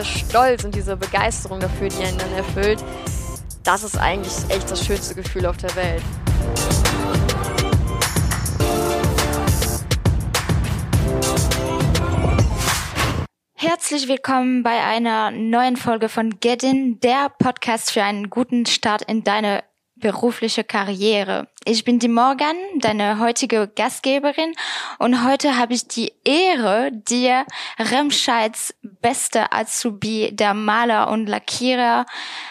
dieser Stolz und diese Begeisterung dafür, die einen dann erfüllt, das ist eigentlich echt das schönste Gefühl auf der Welt. Herzlich willkommen bei einer neuen Folge von Get In, der Podcast für einen guten Start in deine berufliche Karriere. Ich bin die Morgan, deine heutige Gastgeberin und heute habe ich die Ehre, dir Remscheids beste Azubi, der Maler und Lackierer,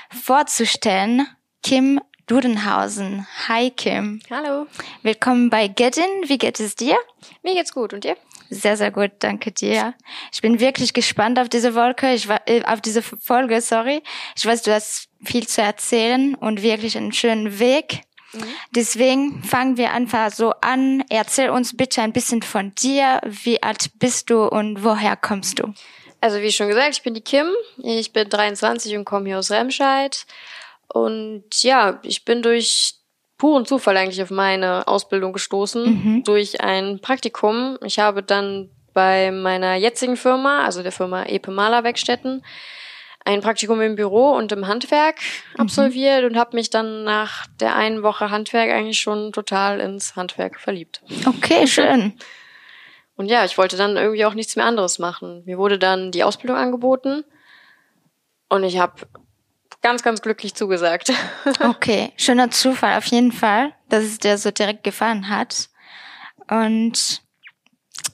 vorzustellen, Kim Dudenhausen. Hi Kim. Hallo. Willkommen bei Get In. Wie geht es dir? Mir geht's gut und dir? Sehr, sehr gut, danke dir. Ich bin wirklich gespannt auf diese Wolke, ich war, äh, auf diese Folge, sorry. Ich weiß, du hast viel zu erzählen und wirklich einen schönen Weg. Mhm. Deswegen fangen wir einfach so an. Erzähl uns bitte ein bisschen von dir. Wie alt bist du und woher kommst du? Also wie schon gesagt, ich bin die Kim. Ich bin 23 und komme hier aus Remscheid. Und ja, ich bin durch puren Zufall eigentlich auf meine Ausbildung gestoßen mhm. durch ein Praktikum. Ich habe dann bei meiner jetzigen Firma, also der Firma Epe Maler Werkstätten, ein Praktikum im Büro und im Handwerk mhm. absolviert und habe mich dann nach der einen Woche Handwerk eigentlich schon total ins Handwerk verliebt. Okay, schön. Und ja, ich wollte dann irgendwie auch nichts mehr anderes machen. Mir wurde dann die Ausbildung angeboten und ich habe ganz, ganz glücklich zugesagt. Okay, schöner Zufall auf jeden Fall, dass es dir so direkt gefallen hat. Und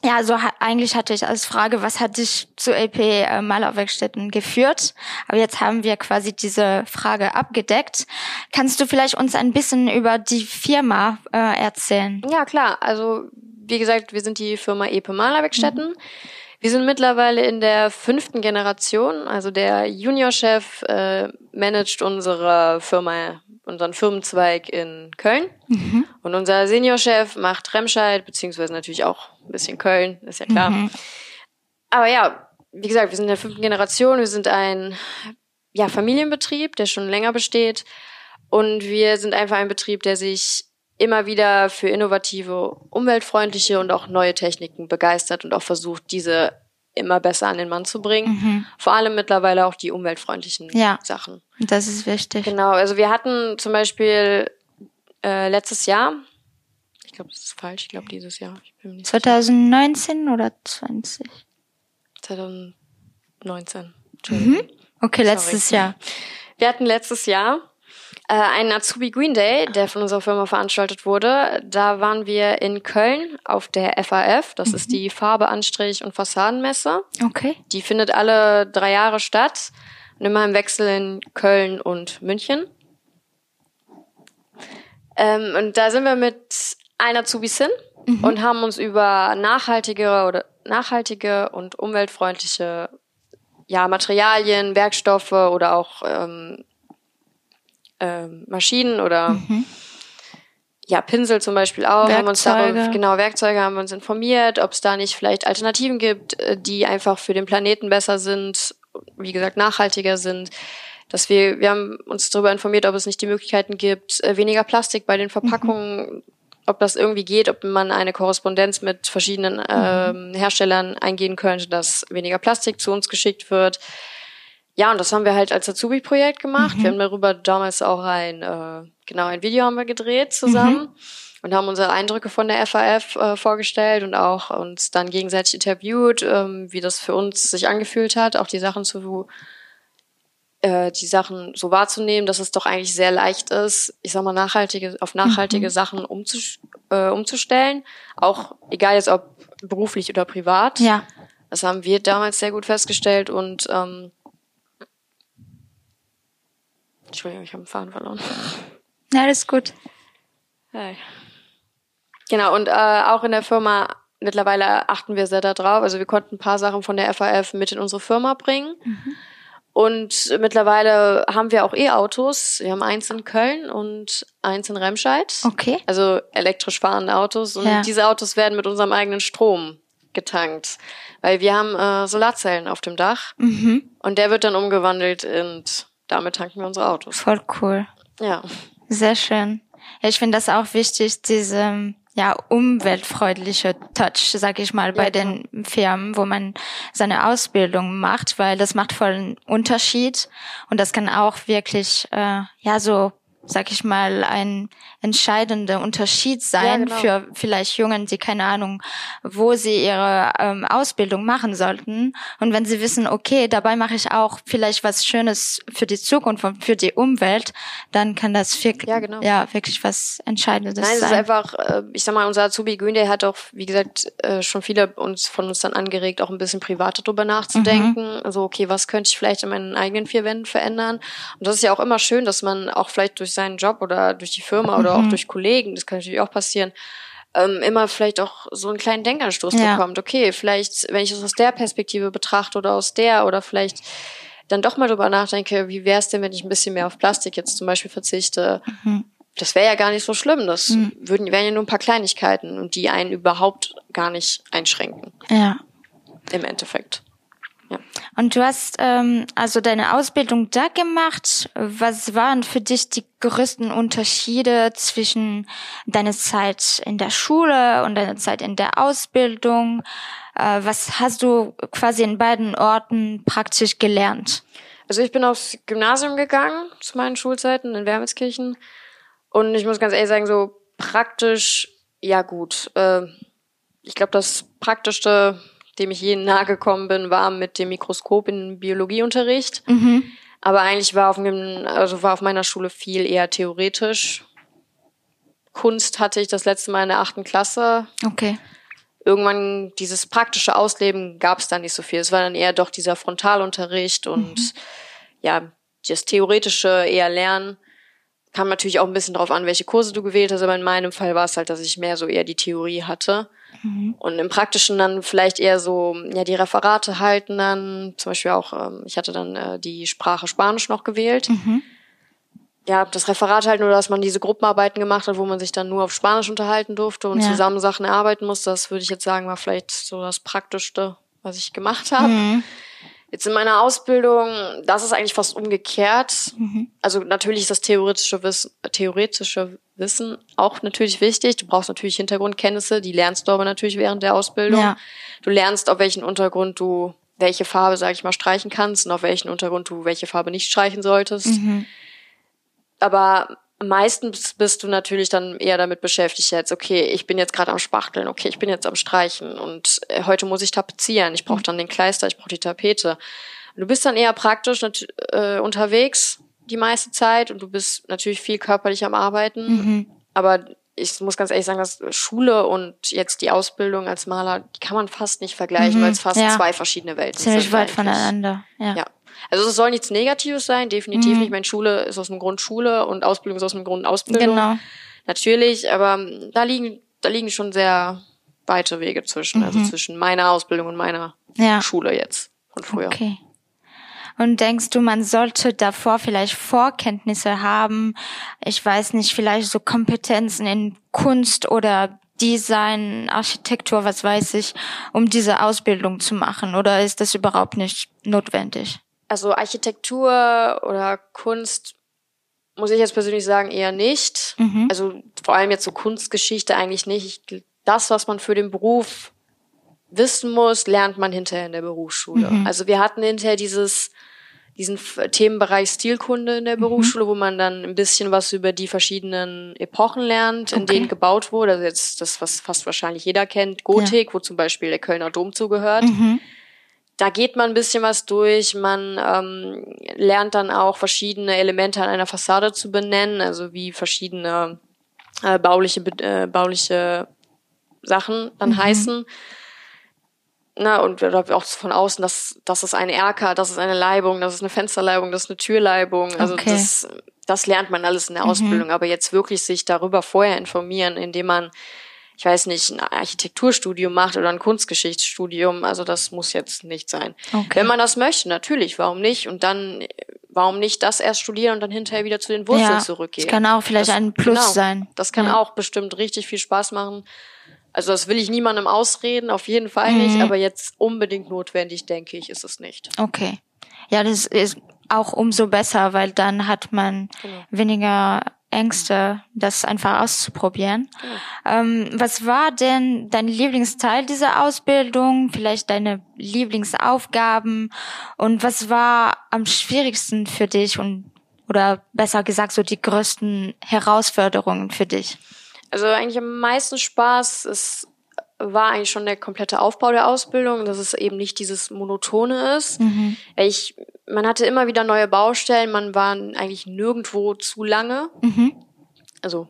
ja, also eigentlich hatte ich als Frage, was hat dich zu LP äh, Malerwerkstätten geführt? Aber jetzt haben wir quasi diese Frage abgedeckt. Kannst du vielleicht uns ein bisschen über die Firma äh, erzählen? Ja, klar. Also wie gesagt, wir sind die Firma Epe Malerwerkstätten. Mhm. Wir sind mittlerweile in der fünften Generation. Also der Juniorchef äh, managt unsere Firma, unseren Firmenzweig in Köln. Mhm. Und unser Seniorchef macht Remscheid, beziehungsweise natürlich auch ein bisschen Köln, ist ja klar. Mhm. Aber ja, wie gesagt, wir sind in der fünften Generation. Wir sind ein ja, Familienbetrieb, der schon länger besteht. Und wir sind einfach ein Betrieb, der sich immer wieder für innovative, umweltfreundliche und auch neue Techniken begeistert und auch versucht, diese immer besser an den Mann zu bringen. Mhm. Vor allem mittlerweile auch die umweltfreundlichen ja, Sachen. Das ist wichtig. Genau, also wir hatten zum Beispiel äh, letztes Jahr, ich glaube, das ist falsch, ich glaube dieses Jahr. 2019 sicher. oder 20? 2019. Mhm. Okay, letztes Sorry. Jahr. Wir hatten letztes Jahr äh, einen Azubi Green Day, der von unserer Firma veranstaltet wurde. Da waren wir in Köln auf der FAF. Das mhm. ist die Farbe, Anstrich und Fassadenmesse. Okay. Die findet alle drei Jahre statt. Und immer im Wechsel in Köln und München. Ähm, und da sind wir mit einer Azubis hin mhm. und haben uns über nachhaltige oder nachhaltige und umweltfreundliche ja, Materialien, Werkstoffe oder auch ähm, ähm, Maschinen oder mhm. ja, Pinsel zum Beispiel auch. Werkzeuge. Haben uns darauf, genau, Werkzeuge haben wir uns informiert, ob es da nicht vielleicht Alternativen gibt, äh, die einfach für den Planeten besser sind, wie gesagt, nachhaltiger sind. Dass wir, wir haben uns darüber informiert, ob es nicht die Möglichkeiten gibt, äh, weniger Plastik bei den Verpackungen, mhm. ob das irgendwie geht, ob man eine Korrespondenz mit verschiedenen ähm, Herstellern eingehen könnte, dass weniger Plastik zu uns geschickt wird. Ja, und das haben wir halt als Azubi-Projekt gemacht. Mhm. Wir haben darüber damals auch ein, äh, genau, ein Video haben wir gedreht zusammen mhm. und haben unsere Eindrücke von der FAF äh, vorgestellt und auch uns dann gegenseitig interviewt, ähm, wie das für uns sich angefühlt hat, auch die Sachen zu, äh, die Sachen so wahrzunehmen, dass es doch eigentlich sehr leicht ist, ich sag mal, nachhaltige, auf nachhaltige mhm. Sachen umzus äh, umzustellen. Auch egal jetzt ob beruflich oder privat. Ja. Das haben wir damals sehr gut festgestellt und ähm, Entschuldigung, ich habe den Faden verloren. Ja, alles gut. Hey. Genau, und äh, auch in der Firma mittlerweile achten wir sehr darauf. Also wir konnten ein paar Sachen von der FAF mit in unsere Firma bringen. Mhm. Und mittlerweile haben wir auch E-Autos. Wir haben eins in Köln und eins in Remscheid. Okay. Also elektrisch fahrende Autos. Und ja. diese Autos werden mit unserem eigenen Strom getankt. Weil wir haben äh, Solarzellen auf dem Dach. Mhm. Und der wird dann umgewandelt in damit tanken wir unsere Autos. Voll cool. Ja. Sehr schön. Ja, ich finde das auch wichtig, diese ja umweltfreundliche Touch, sag ich mal, bei ja, den Firmen, wo man seine Ausbildung macht, weil das macht voll einen Unterschied. Und das kann auch wirklich äh, ja so sag ich mal, ein entscheidender Unterschied sein ja, genau. für vielleicht Jungen, die keine Ahnung, wo sie ihre ähm, Ausbildung machen sollten. Und wenn sie wissen, okay, dabei mache ich auch vielleicht was Schönes für die Zukunft und für die Umwelt, dann kann das wirklich, ja, genau. ja wirklich was Entscheidendes Nein, sein. Nein, es ist einfach, äh, ich sag mal, unser Azubi Günde hat auch, wie gesagt, äh, schon viele uns von uns dann angeregt, auch ein bisschen privater drüber nachzudenken. Mhm. Also, okay, was könnte ich vielleicht in meinen eigenen vier Wänden verändern? Und das ist ja auch immer schön, dass man auch vielleicht durch seinen Job oder durch die Firma oder mhm. auch durch Kollegen, das kann natürlich auch passieren, ähm, immer vielleicht auch so einen kleinen Denkanstoß ja. bekommt. Okay, vielleicht, wenn ich es aus der Perspektive betrachte oder aus der oder vielleicht dann doch mal drüber nachdenke, wie wäre es denn, wenn ich ein bisschen mehr auf Plastik jetzt zum Beispiel verzichte? Mhm. Das wäre ja gar nicht so schlimm. Das mhm. würden, wären ja nur ein paar Kleinigkeiten und die einen überhaupt gar nicht einschränken. Ja. Im Endeffekt. Ja. Und du hast ähm, also deine Ausbildung da gemacht. Was waren für dich die größten Unterschiede zwischen deiner Zeit in der Schule und deiner Zeit in der Ausbildung? Äh, was hast du quasi in beiden Orten praktisch gelernt? Also ich bin aufs Gymnasium gegangen zu meinen Schulzeiten in Wermelskirchen und ich muss ganz ehrlich sagen, so praktisch, ja gut. Äh, ich glaube, das Praktischste dem ich je nahe gekommen bin, war mit dem Mikroskop in Biologieunterricht. Mhm. Aber eigentlich war auf, dem, also war auf meiner Schule viel eher theoretisch. Kunst hatte ich das letzte Mal in der achten Klasse. Okay. Irgendwann dieses praktische Ausleben gab es da nicht so viel. Es war dann eher doch dieser Frontalunterricht und mhm. ja, das theoretische eher Lernen. Kam natürlich auch ein bisschen drauf an, welche Kurse du gewählt hast, aber in meinem Fall war es halt, dass ich mehr so eher die Theorie hatte. Mhm. Und im Praktischen dann vielleicht eher so, ja, die Referate halten dann, zum Beispiel auch, ähm, ich hatte dann äh, die Sprache Spanisch noch gewählt. Mhm. Ja, das Referat halt nur, dass man diese Gruppenarbeiten gemacht hat, wo man sich dann nur auf Spanisch unterhalten durfte und ja. zusammen Sachen erarbeiten musste. Das würde ich jetzt sagen, war vielleicht so das Praktischste, was ich gemacht habe. Mhm. Jetzt in meiner Ausbildung, das ist eigentlich fast umgekehrt. Mhm. Also natürlich ist das theoretische Wissen, theoretische Wissen auch natürlich wichtig. Du brauchst natürlich Hintergrundkenntnisse, die lernst du aber natürlich während der Ausbildung. Ja. Du lernst, auf welchen Untergrund du welche Farbe, sag ich mal, streichen kannst und auf welchen Untergrund du welche Farbe nicht streichen solltest. Mhm. Aber meistens bist du natürlich dann eher damit beschäftigt jetzt, okay, ich bin jetzt gerade am Spachteln, okay, ich bin jetzt am Streichen und äh, heute muss ich tapezieren, ich brauche dann den Kleister, ich brauche die Tapete. Du bist dann eher praktisch äh, unterwegs die meiste Zeit und du bist natürlich viel körperlich am Arbeiten. Mhm. Aber ich muss ganz ehrlich sagen, dass Schule und jetzt die Ausbildung als Maler, die kann man fast nicht vergleichen, mhm. weil es fast ja. zwei verschiedene Welten Ziemlich sind. Ziemlich weit voneinander, ja. ja. Also es soll nichts Negatives sein, definitiv mhm. nicht. Meine Schule ist aus dem Grund Schule und Ausbildung ist aus dem Grund Ausbildung. Genau. Natürlich, aber da liegen, da liegen schon sehr weite Wege zwischen, also mhm. also zwischen meiner Ausbildung und meiner ja. Schule jetzt von früher. Okay. Und denkst du, man sollte davor vielleicht Vorkenntnisse haben? Ich weiß nicht, vielleicht so Kompetenzen in Kunst oder Design, Architektur, was weiß ich, um diese Ausbildung zu machen? Oder ist das überhaupt nicht notwendig? Also Architektur oder Kunst muss ich jetzt persönlich sagen, eher nicht. Mhm. Also vor allem jetzt so Kunstgeschichte eigentlich nicht. Das, was man für den Beruf wissen muss, lernt man hinterher in der Berufsschule. Mhm. Also wir hatten hinterher dieses diesen Themenbereich Stilkunde in der mhm. Berufsschule, wo man dann ein bisschen was über die verschiedenen Epochen lernt, in okay. denen gebaut wurde. Also jetzt das, was fast wahrscheinlich jeder kennt, Gotik, ja. wo zum Beispiel der Kölner Dom zugehört. Mhm. Da geht man ein bisschen was durch. Man ähm, lernt dann auch verschiedene Elemente an einer Fassade zu benennen, also wie verschiedene äh, bauliche, äh, bauliche Sachen dann mhm. heißen na, und auch von außen, dass das ist ein Erker, das ist eine Leibung, das ist eine Fensterleibung, das ist eine Türleibung. Also okay. das, das lernt man alles in der mhm. Ausbildung. Aber jetzt wirklich sich darüber vorher informieren, indem man, ich weiß nicht, ein Architekturstudium macht oder ein Kunstgeschichtsstudium, also das muss jetzt nicht sein. Okay. Wenn man das möchte, natürlich, warum nicht? Und dann, warum nicht das erst studieren und dann hinterher wieder zu den Wurzeln ja, zurückgehen? Das kann auch vielleicht das, ein Plus genau, sein. Das kann ja. auch bestimmt richtig viel Spaß machen also das will ich niemandem ausreden, auf jeden Fall mhm. nicht, aber jetzt unbedingt notwendig, denke ich, ist es nicht. Okay. Ja, das ist auch umso besser, weil dann hat man genau. weniger Ängste, das einfach auszuprobieren. Ja. Ähm, was war denn dein Lieblingsteil dieser Ausbildung? Vielleicht deine Lieblingsaufgaben? Und was war am schwierigsten für dich und oder besser gesagt so die größten Herausforderungen für dich? Also eigentlich am meisten Spaß ist war eigentlich schon der komplette Aufbau der Ausbildung, dass es eben nicht dieses Monotone ist. Mhm. Ich, man hatte immer wieder neue Baustellen, man war eigentlich nirgendwo zu lange. Mhm. Also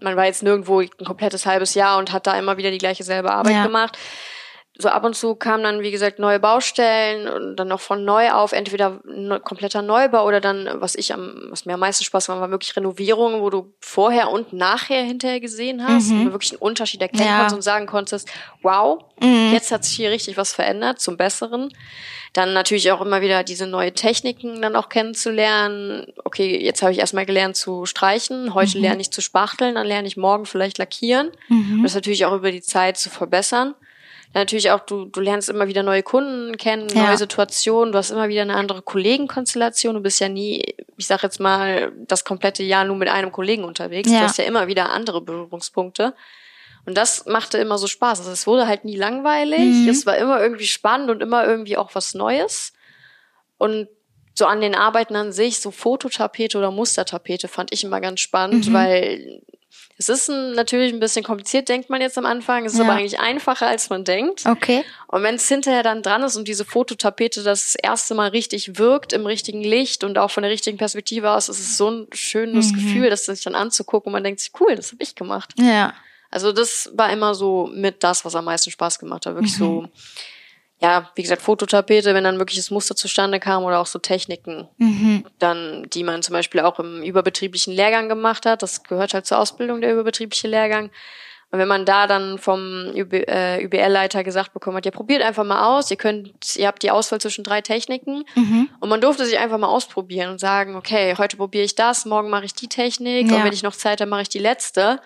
man war jetzt nirgendwo ein komplettes halbes Jahr und hat da immer wieder die gleiche selbe Arbeit ja. gemacht so ab und zu kamen dann, wie gesagt, neue Baustellen und dann noch von neu auf, entweder ne, kompletter Neubau oder dann, was ich am, was mir am meisten Spaß gemacht war, wirklich Renovierungen, wo du vorher und nachher hinterher gesehen hast, mhm. du wirklich einen Unterschied erkennen ja. konntest und sagen konntest, wow, mhm. jetzt hat sich hier richtig was verändert zum Besseren. Dann natürlich auch immer wieder diese neue Techniken dann auch kennenzulernen. Okay, jetzt habe ich erstmal gelernt zu streichen, heute mhm. lerne ich zu spachteln, dann lerne ich morgen vielleicht lackieren. Mhm. Und das natürlich auch über die Zeit zu verbessern natürlich auch, du, du lernst immer wieder neue Kunden kennen, ja. neue Situationen, du hast immer wieder eine andere Kollegenkonstellation. Du bist ja nie, ich sag jetzt mal, das komplette Jahr nur mit einem Kollegen unterwegs. Ja. Du hast ja immer wieder andere Berührungspunkte. Und das machte immer so Spaß. Also es wurde halt nie langweilig. Mhm. Es war immer irgendwie spannend und immer irgendwie auch was Neues. Und so an den Arbeiten an sich, so Fototapete oder Mustertapete fand ich immer ganz spannend, mhm. weil es ist ein, natürlich ein bisschen kompliziert, denkt man jetzt am Anfang. Es ist ja. aber eigentlich einfacher, als man denkt. Okay. Und wenn es hinterher dann dran ist und diese Fototapete das erste Mal richtig wirkt, im richtigen Licht und auch von der richtigen Perspektive aus, ist es so ein schönes mhm. Gefühl, das sich dann anzugucken und man denkt sich, cool, das habe ich gemacht. Ja. Also das war immer so mit das, was am meisten Spaß gemacht hat. Wirklich mhm. so ja, wie gesagt, Fototapete, wenn dann wirklich das Muster zustande kam oder auch so Techniken, mhm. dann, die man zum Beispiel auch im überbetrieblichen Lehrgang gemacht hat. Das gehört halt zur Ausbildung, der überbetriebliche Lehrgang. Und wenn man da dann vom äh, gesagt bekommen hat, ja, probiert einfach mal aus, ihr könnt, ihr habt die Auswahl zwischen drei Techniken mhm. und man durfte sich einfach mal ausprobieren und sagen, okay, heute probiere ich das, morgen mache ich die Technik ja. und wenn ich noch Zeit habe, mache ich die letzte.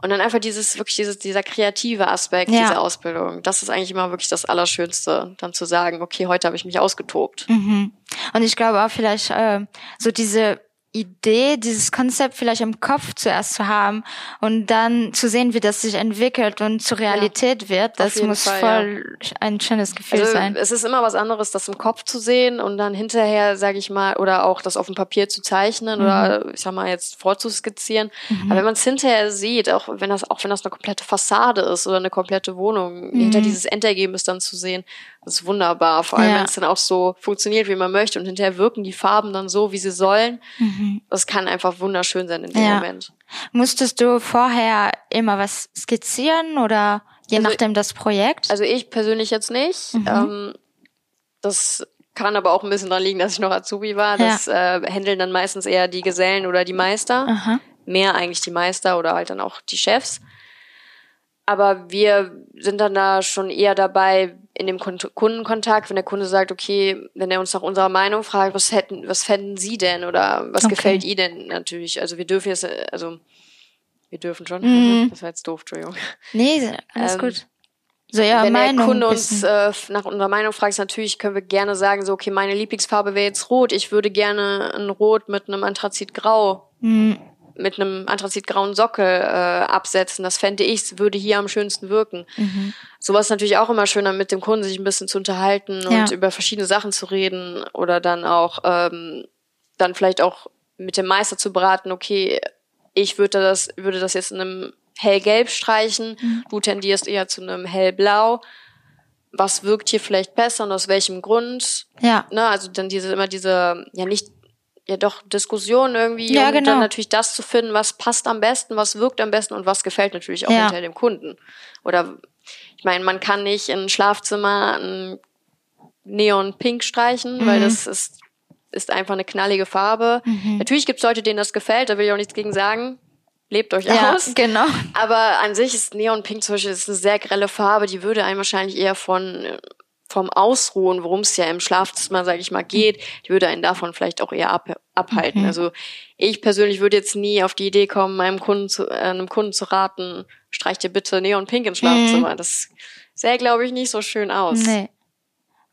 Und dann einfach dieses, wirklich dieses, dieser kreative Aspekt ja. dieser Ausbildung. Das ist eigentlich immer wirklich das Allerschönste, dann zu sagen, okay, heute habe ich mich ausgetobt. Mhm. Und ich glaube auch vielleicht äh, so diese Idee, dieses Konzept vielleicht im Kopf zuerst zu haben und dann zu sehen, wie das sich entwickelt und zur Realität ja, wird, das muss Fall, voll ja. ein schönes Gefühl also, sein. Es ist immer was anderes, das im Kopf zu sehen und dann hinterher, sage ich mal, oder auch das auf dem Papier zu zeichnen mhm. oder ich sag mal jetzt vorzuskizzieren. Mhm. Aber wenn man es hinterher sieht, auch wenn das, auch wenn das eine komplette Fassade ist oder eine komplette Wohnung, mhm. hinter dieses Endergebnis dann zu sehen, das ist wunderbar. Vor allem, ja. wenn es dann auch so funktioniert, wie man möchte und hinterher wirken die Farben dann so, wie sie sollen. Mhm. Das kann einfach wunderschön sein in dem ja. Moment. Musstest du vorher immer was skizzieren oder je also, nachdem das Projekt? Also ich persönlich jetzt nicht. Mhm. Ähm, das kann aber auch ein bisschen daran liegen, dass ich noch Azubi war. Das ja. äh, handeln dann meistens eher die Gesellen oder die Meister. Aha. Mehr eigentlich die Meister oder halt dann auch die Chefs. Aber wir sind dann da schon eher dabei in dem Kundenkontakt, wenn der Kunde sagt, okay, wenn er uns nach unserer Meinung fragt, was hätten, was fänden Sie denn oder was okay. gefällt Ihnen denn natürlich? Also wir dürfen jetzt, also wir dürfen schon. Mhm. Das war jetzt doof, Entschuldigung. Nee, alles ähm, gut. So, ja, wenn Meinung der Kunde uns äh, nach unserer Meinung fragt, natürlich können wir gerne sagen, so, okay, meine Lieblingsfarbe wäre jetzt rot. Ich würde gerne ein Rot mit einem Anthrazitgrau mhm mit einem anthrazitgrauen Sockel äh, absetzen. Das fände ich, würde hier am schönsten wirken. Mhm. Sowas ist natürlich auch immer schöner, mit dem Kunden sich ein bisschen zu unterhalten ja. und über verschiedene Sachen zu reden oder dann auch ähm, dann vielleicht auch mit dem Meister zu beraten, okay, ich würde das, würde das jetzt in einem hellgelb streichen, mhm. du tendierst eher zu einem hellblau. Was wirkt hier vielleicht besser und aus welchem Grund? Ja. Ne, also dann diese immer diese, ja nicht ja doch Diskussion irgendwie ja, und genau. dann natürlich das zu finden, was passt am besten, was wirkt am besten und was gefällt natürlich auch ja. hinter dem Kunden. Oder ich meine, man kann nicht in ein Schlafzimmer ein Neon Pink streichen, mhm. weil das ist, ist einfach eine knallige Farbe. Mhm. Natürlich gibt es Leute, denen das gefällt, da will ich auch nichts gegen sagen. Lebt euch ja, aus. Genau. Aber an sich ist Neon Pink zum Beispiel ist eine sehr grelle Farbe, die würde einen wahrscheinlich eher von vom Ausruhen, worum es ja im Schlafzimmer, sage ich mal, geht, die würde einen davon vielleicht auch eher ab, abhalten. Mhm. Also ich persönlich würde jetzt nie auf die Idee kommen, meinem Kunden zu, äh, einem Kunden zu raten, streich dir bitte Neon Pink ins Schlafzimmer. Mhm. Das sähe, glaube ich, nicht so schön aus. Nee.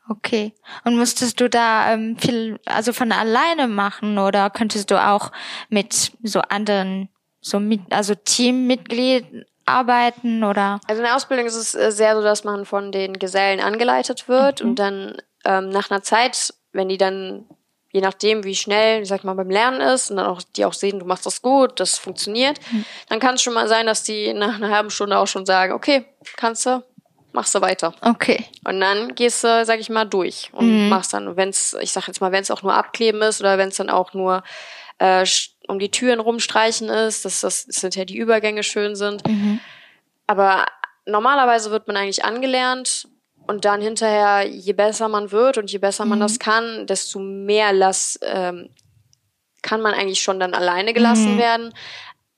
Okay. Und musstest du da ähm, viel, also von alleine machen oder könntest du auch mit so anderen, so mit, also Teammitglied arbeiten oder? Also in der Ausbildung ist es äh, sehr so, dass man von den Gesellen angeleitet wird Mhm. und dann ähm, nach einer Zeit, wenn die dann je nachdem, wie schnell, ich sag mal, beim Lernen ist und dann auch die auch sehen, du machst das gut, das funktioniert, Mhm. dann kann es schon mal sein, dass die nach einer halben Stunde auch schon sagen, okay, kannst du, machst du weiter. Okay. Und dann gehst du, sag ich mal, durch und Mhm. machst dann, wenn es, ich sag jetzt mal, wenn es auch nur abkleben ist oder wenn es dann auch nur äh, um die Türen rumstreichen ist, dass das, sind ja die Übergänge schön sind. Mhm. Aber normalerweise wird man eigentlich angelernt und dann hinterher, je besser man wird und je besser man Mhm. das kann, desto mehr lass, ähm, kann man eigentlich schon dann alleine gelassen Mhm. werden.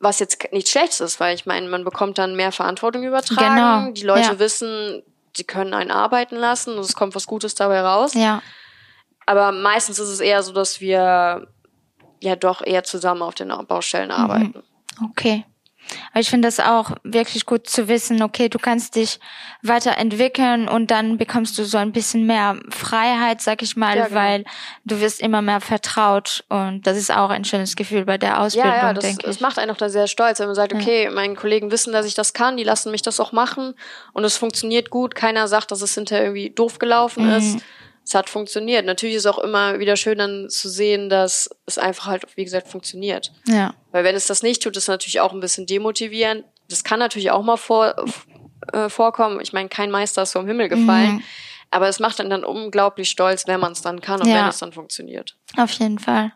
Was jetzt nichts Schlechtes ist, weil ich meine, man bekommt dann mehr Verantwortung übertragen. Genau, Die Leute ja. wissen, sie können einen arbeiten lassen und es kommt was Gutes dabei raus. Ja. Aber meistens ist es eher so, dass wir ja doch eher zusammen auf den Mhm. Baustellen arbeiten. Okay. Aber ich finde das auch wirklich gut zu wissen, okay, du kannst dich weiterentwickeln und dann bekommst du so ein bisschen mehr Freiheit, sag ich mal, Ja, genau. weil du wirst immer mehr vertraut und das ist auch ein schönes Gefühl bei der Ausbildung, Ja, ja, das, denke das ich. macht einen auch da sehr stolz, wenn man sagt, okay, meine Kollegen wissen, dass ich das kann, die lassen mich das auch machen und es funktioniert gut. Keiner sagt, dass es hinterher irgendwie doof gelaufen Mhm. ist. Es hat funktioniert. Natürlich ist es auch immer wieder schön dann zu sehen, dass es einfach halt, wie gesagt, funktioniert. Ja. Weil wenn es das nicht tut, ist es natürlich auch ein bisschen demotivierend. Das kann natürlich auch mal vor, äh, vorkommen. Ich meine, kein Meister ist vom Himmel gefallen. Mhm. Aber es macht einen dann unglaublich stolz, wenn man es dann kann und Ja. wenn es dann funktioniert. Auf jeden Fall.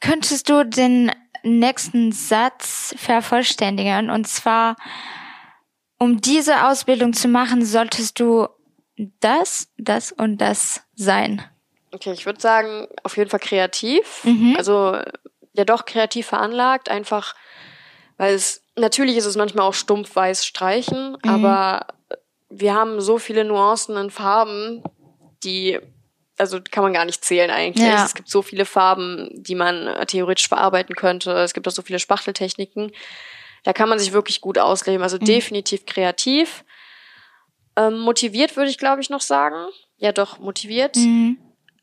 Könntest du den nächsten Satz vervollständigen? Und zwar, um diese Ausbildung zu machen, solltest du das, das und das sein. Okay, ich würde sagen, auf jeden Fall kreativ. Mhm. Also ja doch kreativ veranlagt, einfach, weil es natürlich ist es manchmal auch stumpf weiß streichen, Mhm. aber wir haben so viele Nuancen in Farben, die also kann man gar nicht zählen eigentlich. Ja. Es gibt so viele Farben, die man äh, theoretisch verarbeiten könnte. Es gibt auch so viele Spachteltechniken. Da kann man sich wirklich gut ausleben. Also Mhm. definitiv kreativ. Ähm, motiviert würde ich, glaube ich, noch sagen. Ja, doch, motiviert. Mhm.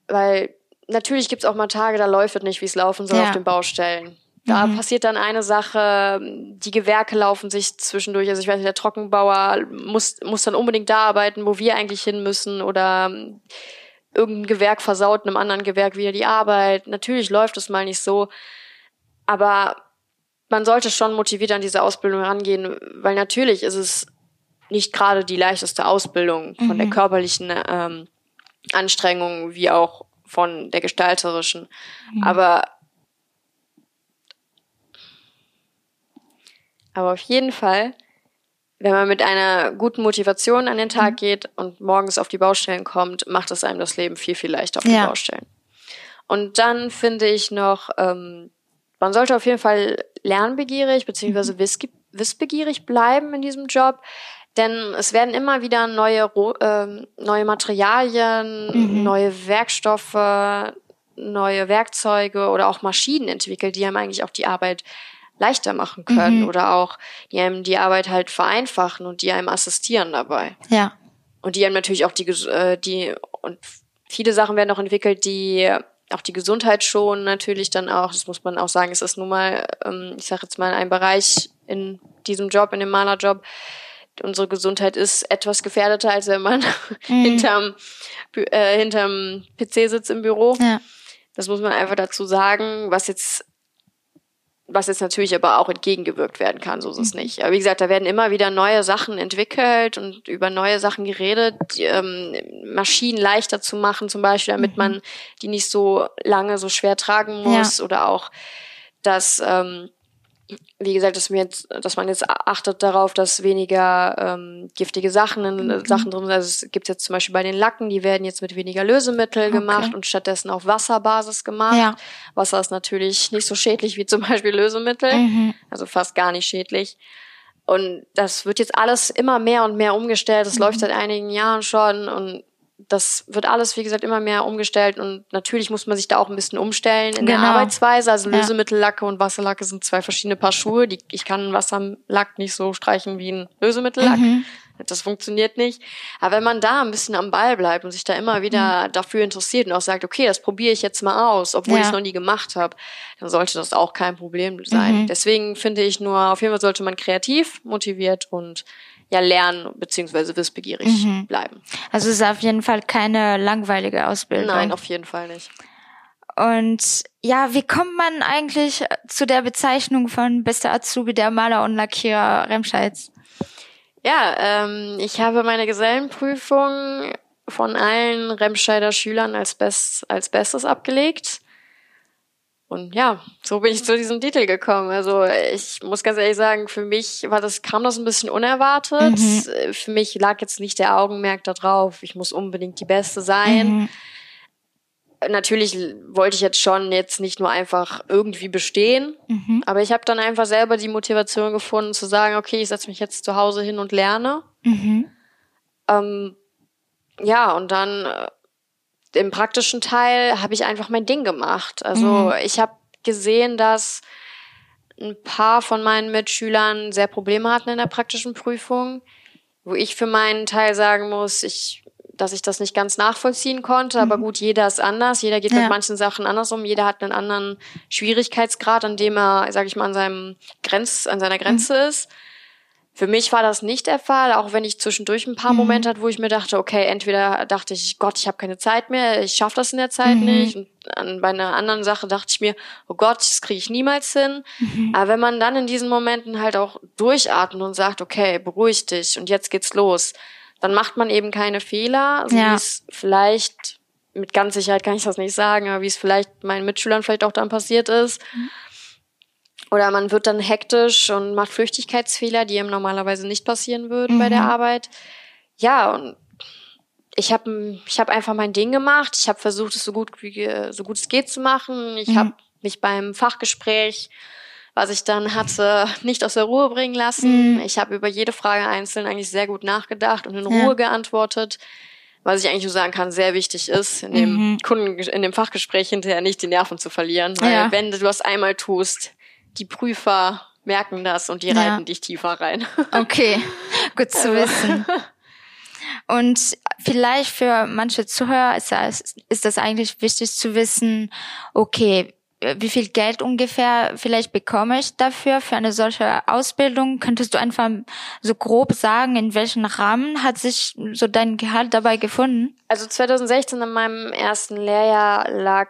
Weil natürlich gibt's auch mal Tage, da läuft es nicht, wie es laufen soll Ja. auf den Baustellen. Da Mhm. passiert dann eine Sache, die Gewerke laufen sich zwischendurch. Also ich weiß nicht, der Trockenbauer muss, muss dann unbedingt da arbeiten, wo wir eigentlich hin müssen. Oder ähm, irgendein Gewerk versaut einem anderen Gewerk wieder die Arbeit. Natürlich läuft es mal nicht so. Aber man sollte schon motiviert an diese Ausbildung rangehen, weil natürlich ist es nicht gerade die leichteste Ausbildung von der Mhm. körperlichen ähm, Anstrengung wie auch von der gestalterischen. Mhm. Aber aber auf jeden Fall, wenn man mit einer guten Motivation an den Mhm. Tag geht und morgens auf die Baustellen kommt, macht es einem das Leben viel, viel leichter auf Ja. den Baustellen. Und dann finde ich noch, ähm, man sollte auf jeden Fall lernbegierig Mhm. beziehungsweise wissge- wissbegierig bleiben in diesem Job. Denn es werden immer wieder neue, ähm, neue Materialien, Mhm. neue Werkstoffe, neue Werkzeuge oder auch Maschinen entwickelt, die einem eigentlich auch die Arbeit leichter machen können Mhm. oder auch die einem die Arbeit halt vereinfachen und die einem assistieren dabei. Ja. Und die einem natürlich auch die, äh, die, und viele Sachen werden auch entwickelt, die auch die Gesundheit schonen natürlich dann auch. Das muss man auch sagen, es ist nun mal, ähm, ich sage jetzt mal, ein Bereich in diesem Job, in dem Malerjob. Unsere Gesundheit ist etwas gefährdeter, als wenn man Mhm. hinterm, äh, hinterm PC sitzt im Büro. Ja. Das muss man einfach dazu sagen, was jetzt, was jetzt natürlich aber auch entgegengewirkt werden kann, so ist Mhm. es nicht. Aber wie gesagt, da werden immer wieder neue Sachen entwickelt und über neue Sachen geredet, die, ähm, Maschinen leichter zu machen, zum Beispiel, damit man die nicht so lange so schwer tragen muss oder auch, dass, ähm, wie gesagt, dass, mir jetzt, dass man jetzt achtet darauf, dass weniger ähm, giftige Sachen in Mhm. Sachen drin sind. Also es gibt jetzt zum Beispiel bei den Lacken, die werden jetzt mit weniger Lösemittel Okay. gemacht und stattdessen auf Wasserbasis gemacht. Ja. Wasser ist natürlich nicht so schädlich wie zum Beispiel Lösemittel, Mhm. also fast gar nicht schädlich. Und das wird jetzt alles immer mehr und mehr umgestellt. Das läuft seit einigen Jahren schon und das wird alles, wie gesagt, immer mehr umgestellt und natürlich muss man sich da auch ein bisschen umstellen in der Genau. Arbeitsweise. Also. Lösemittellacke und Wasserlacke sind zwei verschiedene Paar Schuhe. Die, ich kann einen Wasserlack nicht so streichen wie einen Lösemittellack. Mhm. das funktioniert nicht. Aber wenn man da ein bisschen am Ball bleibt und sich da immer wieder mhm. dafür interessiert und auch sagt, okay, das probiere ich jetzt mal aus, obwohl ja. ich es noch nie gemacht habe, dann sollte das auch kein Problem sein. Mhm. Deswegen finde ich nur, auf jeden Fall sollte man kreativ, motiviert und ja lernen bzw. wissbegierig mhm. bleiben. Also es ist auf jeden Fall keine langweilige Ausbildung. Nein, auf jeden Fall nicht. Und ja, wie kommt man eigentlich zu der Bezeichnung von bester Azubi der Maler und Lackierer Remscheids? Ja, ähm, ich habe meine Gesellenprüfung von allen Remscheider Schülern als, best, als Bestes abgelegt. Und ja, so bin ich zu diesem Titel gekommen. Also ich muss ganz ehrlich sagen, für mich war das, kam das ein bisschen unerwartet. Mhm. Für mich lag jetzt nicht der Augenmerk da drauf, ich muss unbedingt die Beste sein. Mhm. Natürlich wollte ich jetzt schon jetzt nicht nur einfach irgendwie bestehen, mhm. aber ich habe dann einfach selber die Motivation gefunden zu sagen, okay, ich setze mich jetzt zu Hause hin und lerne. Mhm. Ähm, ja, und dann äh, im praktischen Teil habe ich einfach mein Ding gemacht. Also mhm. ich habe gesehen, dass ein paar von meinen Mitschülern sehr Probleme hatten in der praktischen Prüfung, wo ich für meinen Teil sagen muss, ich, dass ich das nicht ganz nachvollziehen konnte. Mhm. Aber gut, jeder ist anders. Jeder geht ja. mit manchen Sachen anders um. Jeder hat einen anderen Schwierigkeitsgrad, an dem er, sage ich mal, an seinem Grenz, an seiner Grenze mhm. ist. Für mich war das nicht der Fall, auch wenn ich zwischendurch ein paar mhm. Momente hatte, wo ich mir dachte, okay, entweder dachte ich, Gott, ich habe keine Zeit mehr, ich schaffe das in der Zeit mhm. nicht. Und an, bei einer anderen Sache dachte ich mir, oh Gott, das kriege ich niemals hin. Mhm. Aber wenn man dann in diesen Momenten halt auch durchatmet und sagt, okay, beruhig dich und jetzt geht's los, dann macht man eben keine Fehler, so ja. wie es vielleicht, mit ganz Sicherheit kann ich das nicht sagen, aber wie es vielleicht meinen Mitschülern vielleicht auch dann passiert ist. Oder man wird dann hektisch und macht Flüchtigkeitsfehler, die ihm normalerweise nicht passieren würden mhm. bei der mhm. Arbeit. Ja, und ich habe ich hab einfach mein Ding gemacht. Ich habe versucht, es so gut, wie, so gut es geht zu machen. Ich mhm. habe mich beim Fachgespräch, was ich dann hatte, nicht aus der Ruhe bringen lassen. Mhm. Ich habe über jede Frage einzeln eigentlich sehr gut nachgedacht und in ja. Ruhe geantwortet. Was ich eigentlich nur sagen kann, sehr wichtig ist, in dem mhm. Kunden, in dem Fachgespräch hinterher nicht die Nerven zu verlieren. Weil ja. wenn du das einmal tust, die Prüfer merken das und die ja. reiten dich tiefer rein. Okay, gut zu wissen. Und vielleicht für manche Zuhörer ist das, ist das eigentlich wichtig zu wissen, okay, wie viel Geld ungefähr vielleicht bekomme ich dafür, für eine solche Ausbildung? Könntest du einfach so grob sagen, in welchem Rahmen hat sich so dein Gehalt dabei gefunden? Also 2016 in meinem ersten Lehrjahr lag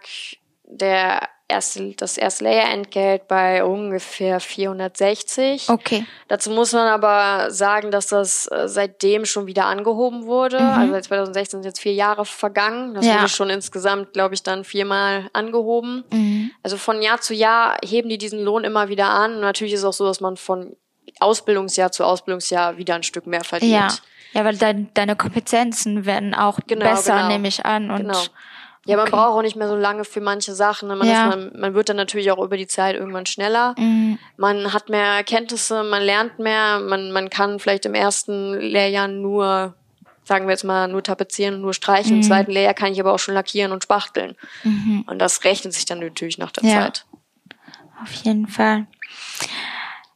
der erste, das erste Layer-Entgelt bei ungefähr 460. Okay. Dazu muss man aber sagen, dass das äh, seitdem schon wieder angehoben wurde. Mhm. Also seit 2016 sind jetzt vier Jahre vergangen. Das ja. wurde schon insgesamt, glaube ich, dann viermal angehoben. Mhm. Also von Jahr zu Jahr heben die diesen Lohn immer wieder an. Und natürlich ist es auch so, dass man von Ausbildungsjahr zu Ausbildungsjahr wieder ein Stück mehr verdient. Ja, ja weil dein, deine Kompetenzen werden auch genau, besser, genau. nehme ich an. Und genau. Ja, man okay. braucht auch nicht mehr so lange für manche Sachen. Ne? Man, ja. man, man, wird dann natürlich auch über die Zeit irgendwann schneller. Mhm. Man hat mehr Erkenntnisse, man lernt mehr, man, man kann vielleicht im ersten Lehrjahr nur, sagen wir jetzt mal, nur tapezieren, nur streichen. Mhm. Im zweiten Lehrjahr kann ich aber auch schon lackieren und spachteln. Mhm. Und das rechnet sich dann natürlich nach der ja. Zeit. Auf jeden Fall.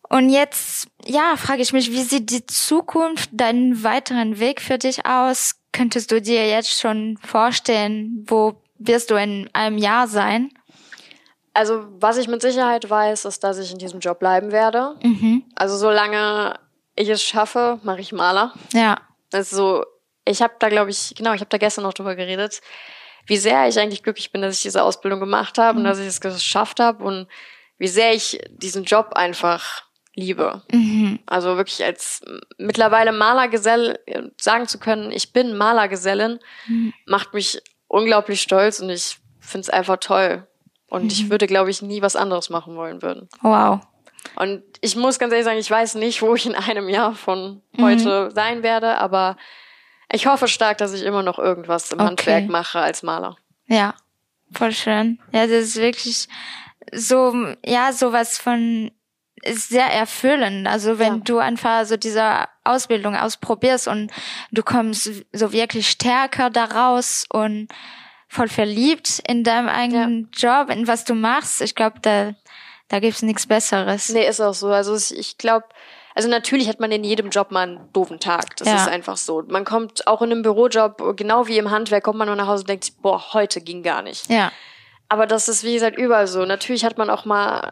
Und jetzt, ja, frage ich mich, wie sieht die Zukunft, deinen weiteren Weg für dich aus? Könntest du dir jetzt schon vorstellen, wo wirst du in einem Jahr sein? Also, was ich mit Sicherheit weiß, ist, dass ich in diesem Job bleiben werde. Mhm. Also, solange ich es schaffe, mache ich Maler. Ja. Also, ich habe da, glaube ich, genau, ich habe da gestern noch drüber geredet, wie sehr ich eigentlich glücklich bin, dass ich diese Ausbildung gemacht habe mhm. und dass ich es geschafft habe und wie sehr ich diesen Job einfach liebe. Mhm. Also wirklich als mittlerweile Malergesell sagen zu können, ich bin Malergesellin, mhm. macht mich unglaublich stolz und ich finde es einfach toll. Und mhm. ich würde, glaube ich, nie was anderes machen wollen würden. Wow. Und ich muss ganz ehrlich sagen, ich weiß nicht, wo ich in einem Jahr von heute mhm. sein werde, aber ich hoffe stark, dass ich immer noch irgendwas im okay. Handwerk mache als Maler. Ja, voll schön. Ja, das ist wirklich so, ja, sowas von ist sehr erfüllend. Also wenn ja. du einfach so diese Ausbildung ausprobierst und du kommst so wirklich stärker daraus und voll verliebt in deinem eigenen ja. Job, in was du machst, ich glaube, da, da gibt's nichts Besseres. Nee, ist auch so. Also ich glaube, also natürlich hat man in jedem Job mal einen doofen Tag. Das Ja. ist einfach so. Man kommt auch in einem Bürojob, genau wie im Handwerk, kommt man nur nach Hause und denkt sich, boah, heute ging gar nicht. Ja. Aber das ist, wie gesagt, überall so. Natürlich hat man auch mal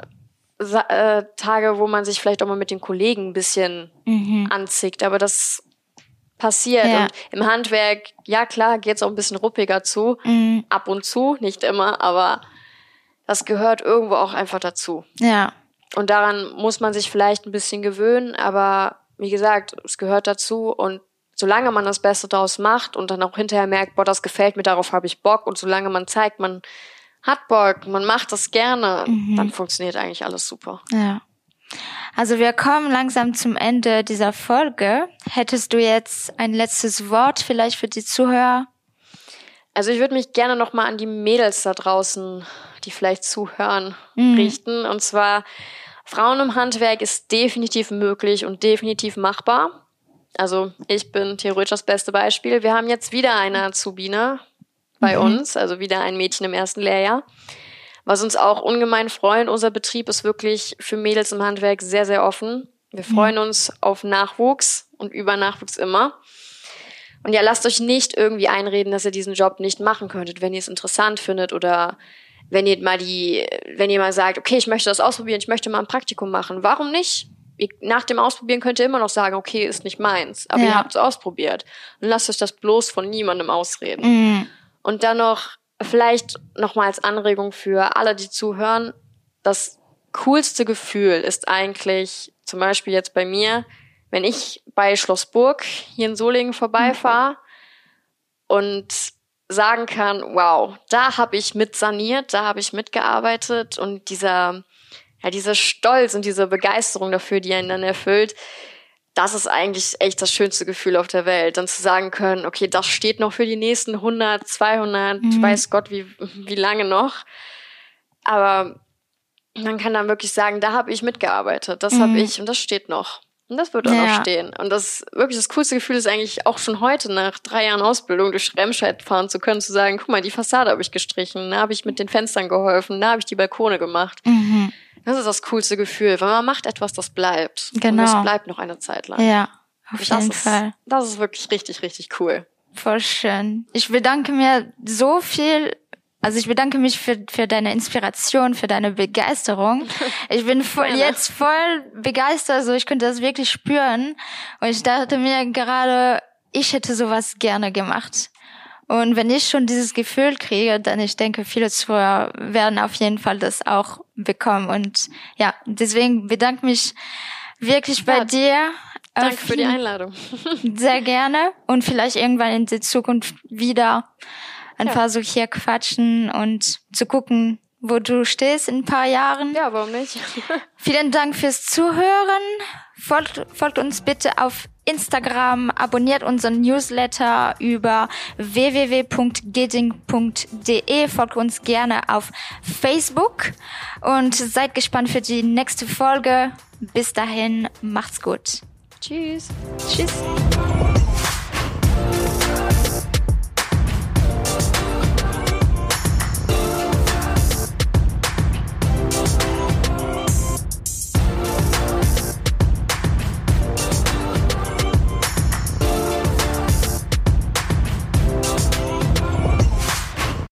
äh, Tage, wo man sich vielleicht auch mal mit den Kollegen ein bisschen anzickt, aber das passiert. Ja. Und im Handwerk, ja klar, geht's auch ein bisschen ruppiger zu. Ab und zu, nicht immer, aber das gehört irgendwo auch einfach dazu. Ja. Und daran muss man sich vielleicht ein bisschen gewöhnen, aber wie gesagt, es gehört dazu und solange man das Beste daraus macht und dann auch hinterher merkt, boah, das gefällt mir, darauf habe ich Bock und solange man zeigt, man Bock, man macht das gerne, dann funktioniert eigentlich alles super. Ja. Also wir kommen langsam zum Ende dieser Folge. Hättest du jetzt ein letztes Wort vielleicht für die Zuhörer? Also ich würde mich gerne nochmal an die Mädels da draußen, die vielleicht zuhören, richten. Und zwar, Frauen im Handwerk ist definitiv möglich und definitiv machbar. Also ich bin theoretisch das beste Beispiel. Wir haben jetzt wieder eine Azubine bei uns, also wieder ein Mädchen im ersten Lehrjahr. Was uns auch ungemein freut, unser Betrieb ist wirklich für Mädels im Handwerk sehr, sehr offen. Wir freuen uns auf Nachwuchs und über Nachwuchs immer. Und ja, lasst euch nicht irgendwie einreden, dass ihr diesen Job nicht machen könntet, wenn ihr es interessant findet oder wenn ihr mal die, wenn ihr mal sagt, okay, ich möchte das ausprobieren, ich möchte mal ein Praktikum machen. Warum nicht? Nach dem Ausprobieren könnt ihr immer noch sagen, okay, ist nicht meins, aber Ja. ihr habt es ausprobiert. Und lasst euch das bloß von niemandem ausreden. Mhm. Und dann noch, vielleicht noch mal als Anregung für alle, die zuhören, das coolste Gefühl ist eigentlich, zum Beispiel jetzt bei mir, wenn ich bei Schlossburg hier in Solingen vorbeifahre und sagen kann, wow, da habe ich mit saniert, da habe ich mitgearbeitet und dieser, ja, dieser Stolz und diese Begeisterung dafür, die einen dann erfüllt, das ist eigentlich echt das schönste Gefühl auf der Welt, dann zu sagen können, okay, das steht noch für die nächsten 100, 200, weiß Gott, wie, wie lange noch. Aber man kann dann wirklich sagen, da habe ich mitgearbeitet, das habe ich und das steht noch. Und das wird auch Ja. noch stehen. Und das wirklich das coolste Gefühl ist eigentlich auch schon heute, nach drei Jahren Ausbildung durch Remscheid fahren zu können, zu sagen, guck mal, die Fassade habe ich gestrichen, da habe ich mit den Fenstern geholfen, da habe ich die Balkone gemacht. Mhm. Das ist das coolste Gefühl, weil man macht etwas, das bleibt. Und Genau. das bleibt noch eine Zeit lang. Ja, auf das jeden ist, Fall. Das ist wirklich richtig, richtig cool. Voll schön. Ich bedanke mir so viel. Also ich bedanke mich für, für deine Inspiration, für deine Begeisterung. Ich bin voll, jetzt voll begeistert, also ich könnte das wirklich spüren. Und ich dachte mir gerade, ich hätte sowas gerne gemacht. Und wenn ich schon dieses Gefühl kriege, dann ich denke, viele Zuhörer werden auf jeden Fall das auch bekommen. Und ja, deswegen bedanke mich wirklich bei Ja, dir. Danke für die Einladung. sehr gerne und vielleicht irgendwann in der Zukunft wieder einfach so hier quatschen und zu gucken, wo du stehst in ein paar Jahren. Ja, warum nicht? Vielen Dank fürs Zuhören. Folgt, folgt uns bitte auf Instagram, abonniert unseren Newsletter über www.geding.de, folgt uns gerne auf Facebook und seid gespannt für die nächste Folge. Bis dahin, macht's gut. Tschüss. Tschüss.